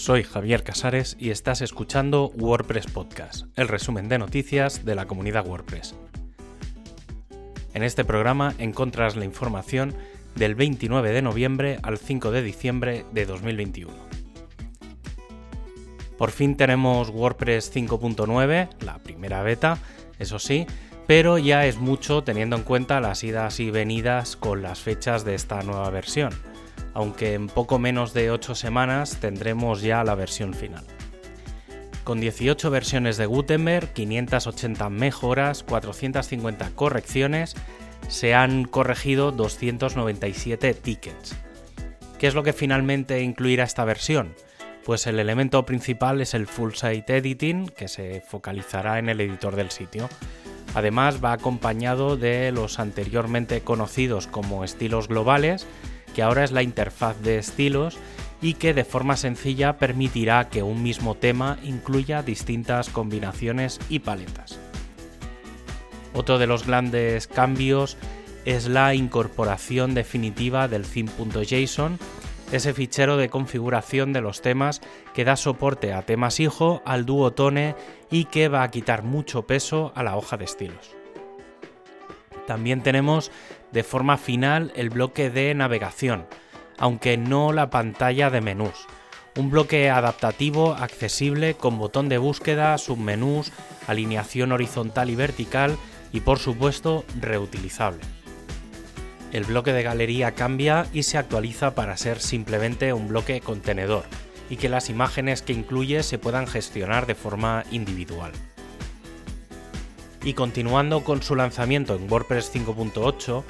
soy Javier Casares y estás escuchando WordPress Podcast, el resumen de noticias de la comunidad WordPress. En este programa encontras la información del 29 de noviembre al 5 de diciembre de 2021. Por fin tenemos WordPress 5.9, la primera beta, eso sí, pero ya es mucho teniendo en cuenta las idas y venidas con las fechas de esta nueva versión, aunque en poco menos de 8 semanas tendremos ya la versión final. Con 18 versiones de Gutenberg, 580 mejoras, 450 correcciones, se han corregido 297 tickets. ¿Qué es lo que finalmente incluirá esta versión? Pues el elemento principal es el Full Site Editing, que se focalizará en el editor del sitio. Además va acompañado de los anteriormente conocidos como estilos globales, que ahora es la interfaz de estilos y que de forma sencilla permitirá que un mismo tema incluya distintas combinaciones y paletas. Otro de los grandes cambios es la incorporación definitiva del theme.json, ese fichero de configuración de los temas que da soporte a temas hijo, al duotone y que va a quitar mucho peso a la hoja de estilos. También tenemos de forma final el bloque de navegación, aunque no la pantalla de menús. Un bloque adaptativo, accesible, con botón de búsqueda, submenús, alineación horizontal y vertical y por supuesto reutilizable. El bloque de galería cambia y se actualiza para ser simplemente un bloque contenedor y que las imágenes que incluye se puedan gestionar de forma individual. Y continuando con su lanzamiento en WordPress 5.8,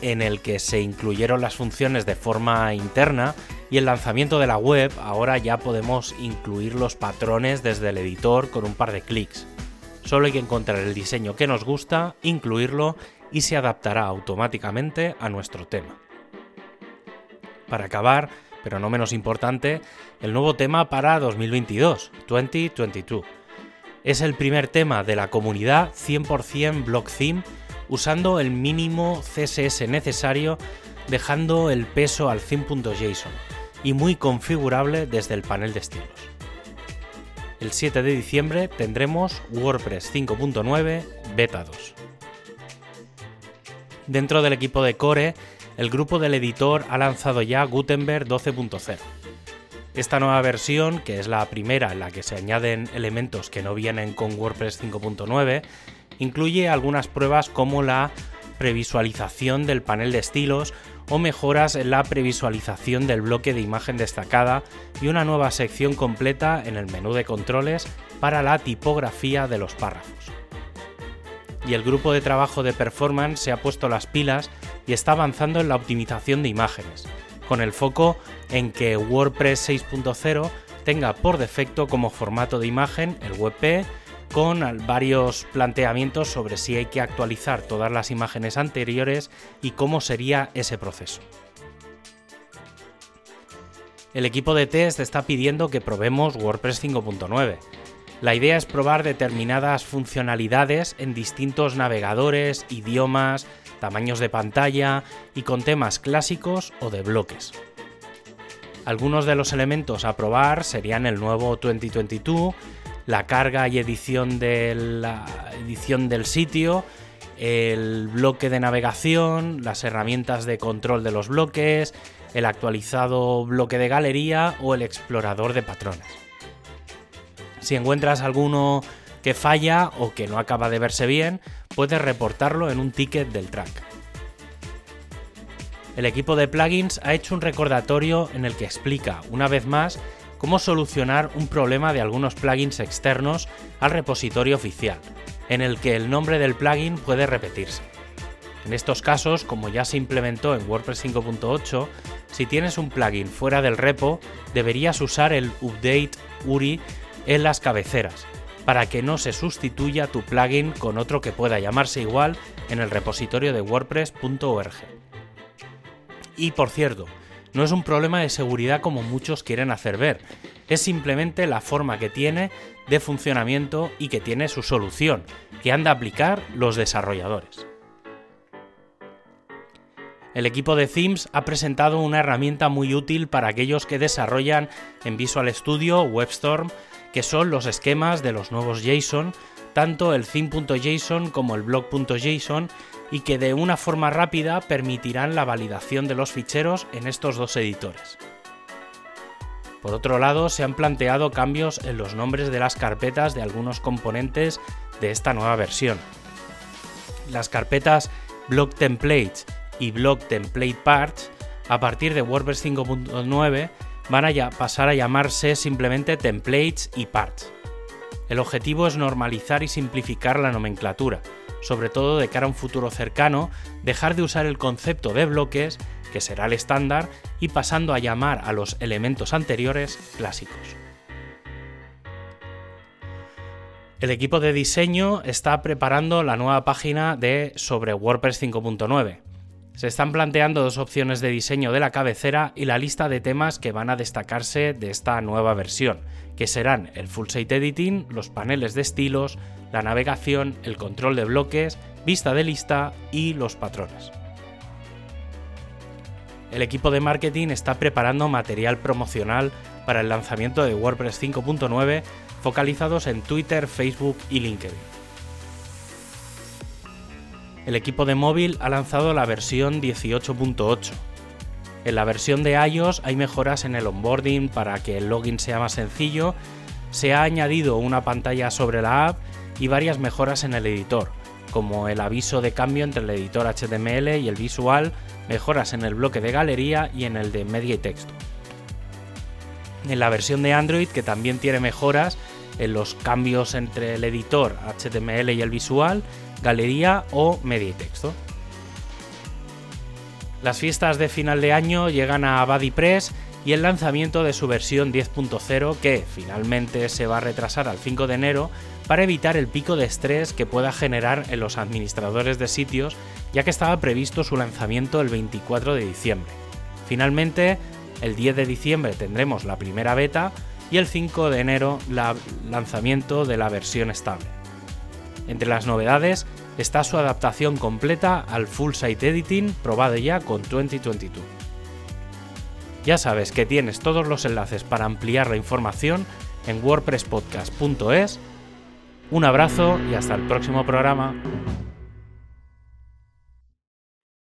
en el que se incluyeron las funciones de forma interna y el lanzamiento de la web, ahora ya podemos incluir los patrones desde el editor con un par de clics. Solo hay que encontrar el diseño que nos gusta, incluirlo y se adaptará automáticamente a nuestro tema. Para acabar, pero no menos importante, el nuevo tema para 2022, 2022. Es el primer tema de la comunidad 100% block theme usando el mínimo CSS necesario dejando el peso al theme.json y muy configurable desde el panel de estilos. El 7 de diciembre tendremos WordPress 5.9 Beta 2. Dentro del equipo de Core, el grupo del editor ha lanzado ya Gutenberg 12.0. Esta nueva versión, que es la primera en la que se añaden elementos que no vienen con WordPress 5.9, incluye algunas pruebas como la previsualización del panel de estilos o mejoras en la previsualización del bloque de imagen destacada y una nueva sección completa en el menú de controles para la tipografía de los párrafos. Y el grupo de trabajo de performance se ha puesto las pilas y está avanzando en la optimización de imágenes, con el foco en que WordPress 6.0 tenga por defecto como formato de imagen el WebP con varios planteamientos sobre si hay que actualizar todas las imágenes anteriores y cómo sería ese proceso. El equipo de test está pidiendo que probemos WordPress 5.9. La idea es probar determinadas funcionalidades en distintos navegadores, idiomas, tamaños de pantalla y con temas clásicos o de bloques. Algunos de los elementos a probar serían el nuevo 2022, la carga y edición de la edición del sitio, el bloque de navegación, las herramientas de control de los bloques, el actualizado bloque de galería o el explorador de patrones. Si encuentras alguno que falla o que no acaba de verse bien, puedes reportarlo en un ticket del track. El equipo de plugins ha hecho un recordatorio en el que explica, una vez más, cómo solucionar un problema de algunos plugins externos al repositorio oficial, en el que el nombre del plugin puede repetirse. En estos casos, como ya se implementó en WordPress 5.8, si tienes un plugin fuera del repo, deberías usar el update URI en las cabeceras, para que no se sustituya tu plugin con otro que pueda llamarse igual en el repositorio de wordpress.org. Y por cierto, no es un problema de seguridad como muchos quieren hacer ver, es simplemente la forma que tiene de funcionamiento y que tiene su solución, que han de aplicar los desarrolladores. El equipo de Themes ha presentado una herramienta muy útil para aquellos que desarrollan en Visual Studio WebStorm, que son los esquemas de los nuevos JSON, tanto el theme.json como el blog.json, y que de una forma rápida permitirán la validación de los ficheros en estos dos editores. Por otro lado, se han planteado cambios en los nombres de las carpetas de algunos componentes de esta nueva versión. Las carpetas Block Templates y Block Template Parts, a partir de WordPress 5.9, van a pasar a llamarse simplemente Templates y Parts. El objetivo es normalizar y simplificar la nomenclatura, sobre todo de cara a un futuro cercano, dejar de usar el concepto de bloques, que será el estándar, y pasando a llamar a los elementos anteriores clásicos. El equipo de diseño está preparando la nueva página de sobre WordPress 5.9. Se están planteando dos opciones de diseño de la cabecera y la lista de temas que van a destacarse de esta nueva versión, que serán el full site editing, los paneles de estilos, la navegación, el control de bloques, vista de lista y los patrones. El equipo de marketing está preparando material promocional para el lanzamiento de WordPress 5.9 focalizados en Twitter, Facebook y LinkedIn. El equipo de móvil ha lanzado la versión 18.8. En la versión de iOS hay mejoras en el onboarding para que el login sea más sencillo, se ha añadido una pantalla sobre la app y varias mejoras en el editor, como el aviso de cambio entre el editor HTML y el visual, mejoras en el bloque de galería y en el de media y texto en la versión de Android que también tiene mejoras en los cambios entre el editor HTML y el visual, galería o media y texto. Las fiestas de final de año llegan a BuddyPress y el lanzamiento de su versión 10.0 que finalmente se va a retrasar al 5 de enero para evitar el pico de estrés que pueda generar en los administradores de sitios ya que estaba previsto su lanzamiento el 24 de diciembre. Finalmente, el 10 de diciembre tendremos la primera beta y el 5 de enero el lanzamiento de la versión estable. Entre las novedades está su adaptación completa al Full Site Editing probado ya con 2022. Ya sabes que tienes todos los enlaces para ampliar la información en wordpresspodcast.es. Un abrazo y hasta el próximo programa.